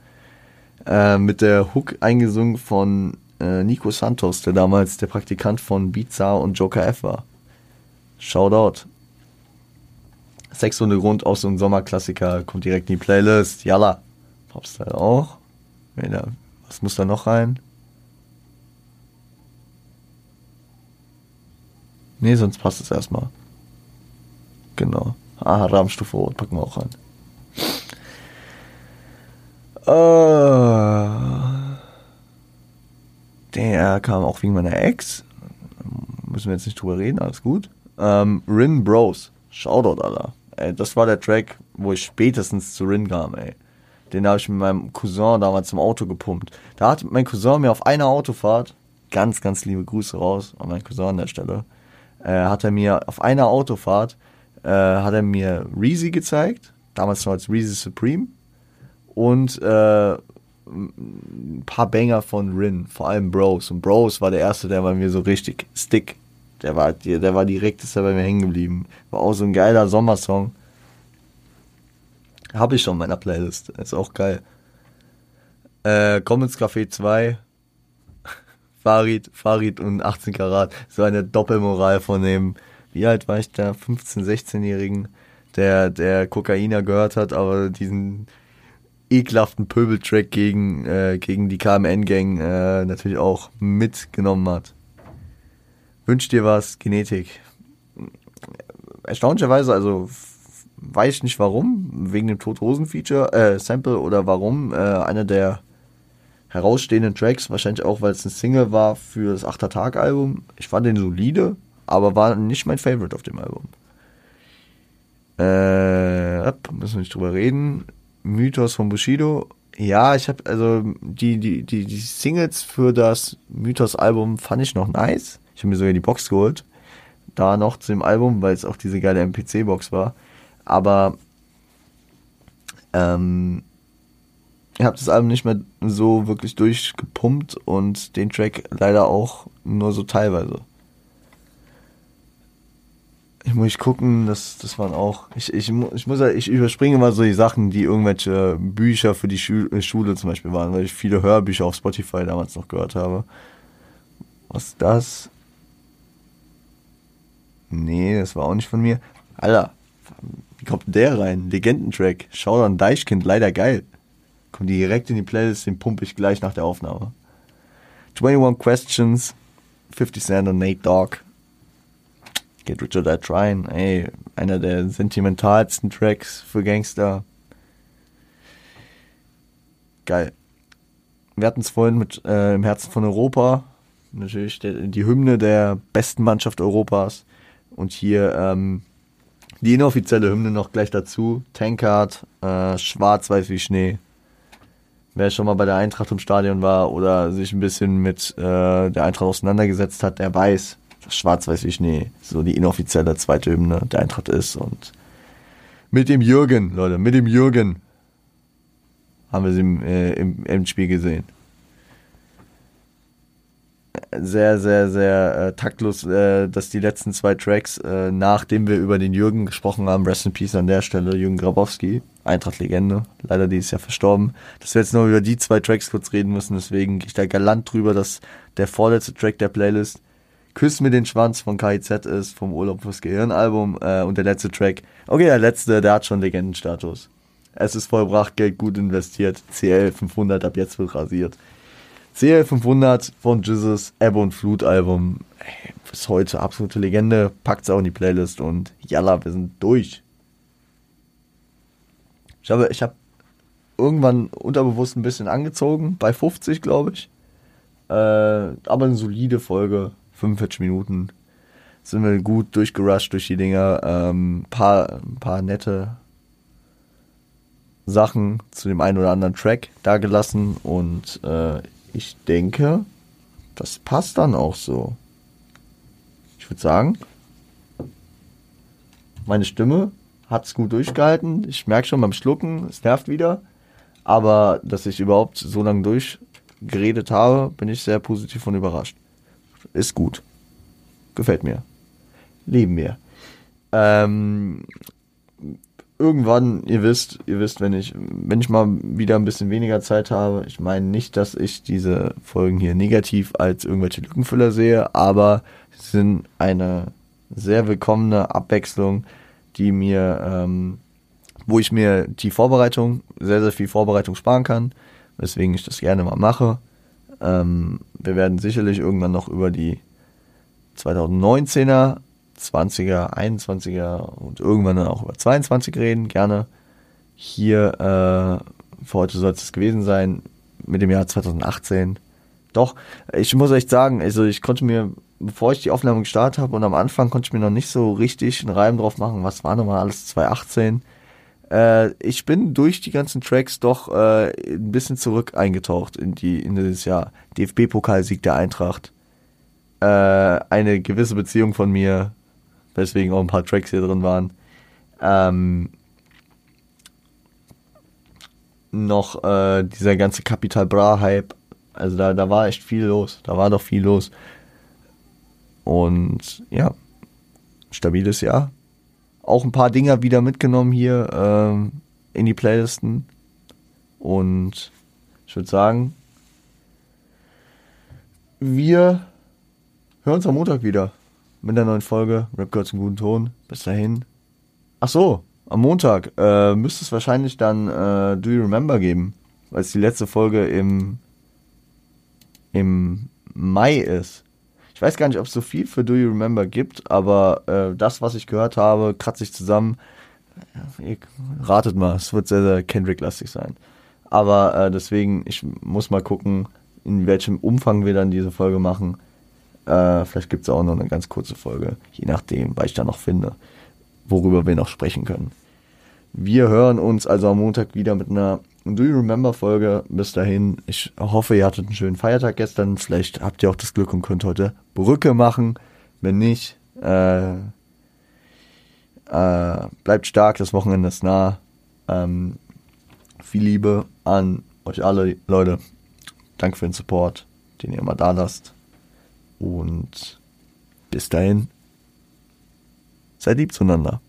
S1: Äh, mit der Hook eingesungen von äh, Nico Santos, der damals der Praktikant von Bizarre und Joker F war. Shoutout. Sex ohne Grund, auch so ein Sommerklassiker, kommt direkt in die Playlist. Yalla. Popstyle auch. Was muss da noch rein? Nee, sonst passt es erstmal. Genau. Ah, Rahmenstufe Rot packen wir auch rein. Äh, der kam auch wegen meiner Ex. Müssen wir jetzt nicht drüber reden, alles gut. Ähm, Rin Bros. Shoutout, Alter. Ey, das war der Track, wo ich spätestens zu Rin kam, ey. Den habe ich mit meinem Cousin damals im Auto gepumpt. Da hat mein Cousin mir auf einer Autofahrt, ganz, ganz liebe Grüße raus an meinen Cousin an der Stelle, äh, hat er mir auf einer Autofahrt, äh, hat er mir Reezy gezeigt, damals noch als Reezy Supreme und äh, ein paar Banger von Rin, vor allem Bros. Und Bros war der erste, der bei mir so richtig stick. Der war, der war direkt ist er bei mir hängen geblieben. War auch so ein geiler Sommersong. Habe ich schon in meiner Playlist. Ist auch geil. Äh, Commons Café 2. (laughs) Farid, Farid und 18 Karat. So eine Doppelmoral von dem, wie alt war ich da? 15-, 16-Jährigen, der, der Kokainer gehört hat, aber diesen ekelhaften Pöbeltrack gegen, äh, gegen die KMN-Gang äh, natürlich auch mitgenommen hat. Wünscht dir was, Genetik. Erstaunlicherweise, also weiß ich nicht warum, wegen dem Tod-Rosen-Feature, äh, Sample oder warum, äh, einer der herausstehenden Tracks, wahrscheinlich auch, weil es ein Single war für das Achter Tag Album. Ich fand den solide, aber war nicht mein Favorite auf dem Album. Äh, müssen wir nicht drüber reden. Mythos von Bushido. Ja, ich habe also die, die, die, die Singles für das Mythos-Album fand ich noch nice. Ich habe mir sogar die Box geholt. Da noch zu dem Album, weil es auch diese geile MPC-Box war. Aber ähm, ich habe das Album nicht mehr so wirklich durchgepumpt und den Track leider auch nur so teilweise. Ich muss gucken, das, das waren auch. Ich, ich, ich muss ich überspringe mal so die Sachen, die irgendwelche Bücher für die Schule, Schule zum Beispiel waren, weil ich viele Hörbücher auf Spotify damals noch gehört habe. Was ist das? Nee, das war auch nicht von mir. Alter, wie kommt der rein? Legendentrack. Showdown Deichkind, leider geil. Kommt direkt in die Playlist, den pumpe ich gleich nach der Aufnahme. 21 Questions, 50 Cent und Nate Dogg. Get Rich or Die Trying, ey, einer der sentimentalsten Tracks für Gangster. Geil. Wir hatten es vorhin mit äh, im Herzen von Europa. Natürlich der, die Hymne der besten Mannschaft Europas. Und hier ähm, die inoffizielle Hymne noch gleich dazu. Tankard, äh, schwarz-weiß wie Schnee. Wer schon mal bei der Eintracht im Stadion war oder sich ein bisschen mit äh, der Eintracht auseinandergesetzt hat, der weiß, Schwarz-Weiß wie Schnee so die inoffizielle zweite Hymne der Eintracht ist. Und mit dem Jürgen, Leute, mit dem Jürgen haben wir sie im, äh, im Endspiel gesehen. Sehr, sehr, sehr äh, taktlos, äh, dass die letzten zwei Tracks, äh, nachdem wir über den Jürgen gesprochen haben, Rest in Peace an der Stelle, Jürgen Grabowski, Eintracht-Legende, leider dieses Jahr verstorben. Dass wir jetzt noch über die zwei Tracks kurz reden müssen, deswegen gehe ich da galant drüber, dass der vorletzte Track der Playlist Küss mir den Schwanz von KIZ ist, vom Urlaub fürs Gehirn-Album äh, und der letzte Track, okay, der letzte, der hat schon Legendenstatus. Es ist vollbracht, Geld gut investiert, CL 500 ab jetzt wird rasiert. CL 500 von Jesus Ebbe und Flut Album, ey, bis heute absolute Legende, packt's auch in die Playlist und jalla, wir sind durch. Ich habe, ich habe irgendwann unterbewusst ein bisschen angezogen, bei 50, glaube ich. Äh, aber eine solide Folge, 45 Minuten. Sind wir gut durchgerusht durch die Dinger. Ähm, paar, paar nette Sachen zu dem einen oder anderen Track da gelassen und äh, ich denke, das passt dann auch so. Ich würde sagen, meine Stimme hat es gut durchgehalten. Ich merke schon beim Schlucken, es nervt wieder. Aber dass ich überhaupt so lange durchgeredet habe, bin ich sehr positiv und überrascht. Ist gut. Gefällt mir. Lieben wir. Ähm, irgendwann, ihr wisst, ihr wisst, wenn ich, wenn ich mal wieder ein bisschen weniger Zeit habe, ich meine nicht, dass ich diese Folgen hier negativ als irgendwelche Lückenfüller sehe, aber sie sind eine sehr willkommene Abwechslung die mir, ähm, wo ich mir die Vorbereitung, sehr, sehr viel Vorbereitung sparen kann, weswegen ich das gerne mal mache. Ähm, wir werden sicherlich irgendwann noch über die 2019er, 20er, 21er und irgendwann dann auch über 22 reden, gerne. Hier, äh, für heute soll es gewesen sein, mit dem Jahr 2018. Doch, ich muss echt sagen, also ich konnte mir bevor ich die Aufnahme gestartet habe und am Anfang konnte ich mir noch nicht so richtig einen Reim drauf machen, was war nochmal alles 2018. Äh, ich bin durch die ganzen Tracks doch äh, ein bisschen zurück eingetaucht in die in dieses Jahr. DFB-Pokalsieg der Eintracht. Äh, eine gewisse Beziehung von mir, weswegen auch ein paar Tracks hier drin waren. Ähm, noch äh, dieser ganze Capital Bra Hype. Also da, da war echt viel los. Da war doch viel los. Und ja, stabiles Jahr. Auch ein paar Dinger wieder mitgenommen hier ähm, in die Playlisten. Und ich würde sagen, wir hören uns am Montag wieder mit der neuen Folge Rap Girls im guten Ton. Bis dahin. Ach so, am Montag äh, müsste es wahrscheinlich dann äh, Do You Remember geben, weil es die letzte Folge im, im Mai ist. Ich weiß gar nicht, ob es so viel für Do You Remember gibt, aber äh, das, was ich gehört habe, kratze ich zusammen. Ihr ratet mal, es wird sehr, sehr Kendrick-lastig sein. Aber äh, deswegen, ich muss mal gucken, in welchem Umfang wir dann diese Folge machen. Äh, vielleicht gibt es auch noch eine ganz kurze Folge, je nachdem, weil ich da noch finde, worüber wir noch sprechen können. Wir hören uns also am Montag wieder mit einer Do You Remember Folge. Bis dahin, ich hoffe, ihr hattet einen schönen Feiertag gestern. Vielleicht habt ihr auch das Glück und könnt heute Brücke machen. Wenn nicht, äh, äh, bleibt stark, das Wochenende ist nah. Ähm, viel Liebe an euch alle, Leute. Danke für den Support, den ihr immer da lasst. Und bis dahin, seid lieb zueinander.